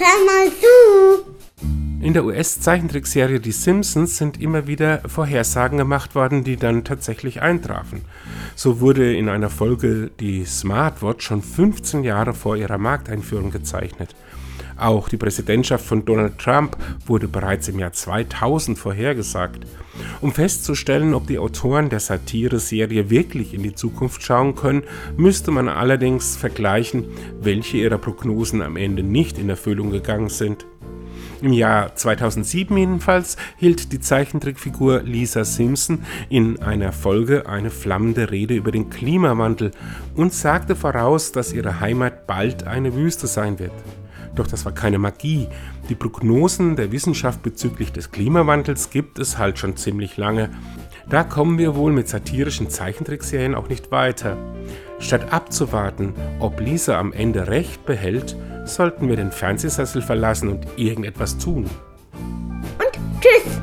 رحمتو In der US-Zeichentrickserie Die Simpsons sind immer wieder Vorhersagen gemacht worden, die dann tatsächlich eintrafen. So wurde in einer Folge die Smartwatch schon 15 Jahre vor ihrer Markteinführung gezeichnet. Auch die Präsidentschaft von Donald Trump wurde bereits im Jahr 2000 vorhergesagt. Um festzustellen, ob die Autoren der Satire-Serie wirklich in die Zukunft schauen können, müsste man allerdings vergleichen, welche ihrer Prognosen am Ende nicht in Erfüllung gegangen sind. Im Jahr 2007 jedenfalls hielt die Zeichentrickfigur Lisa Simpson in einer Folge eine flammende Rede über den Klimawandel und sagte voraus, dass ihre Heimat bald eine Wüste sein wird. Doch das war keine Magie. Die Prognosen der Wissenschaft bezüglich des Klimawandels gibt es halt schon ziemlich lange. Da kommen wir wohl mit satirischen Zeichentrickserien auch nicht weiter. Statt abzuwarten, ob Lisa am Ende recht behält, sollten wir den Fernsehsessel verlassen und irgendetwas tun. Und tschüss!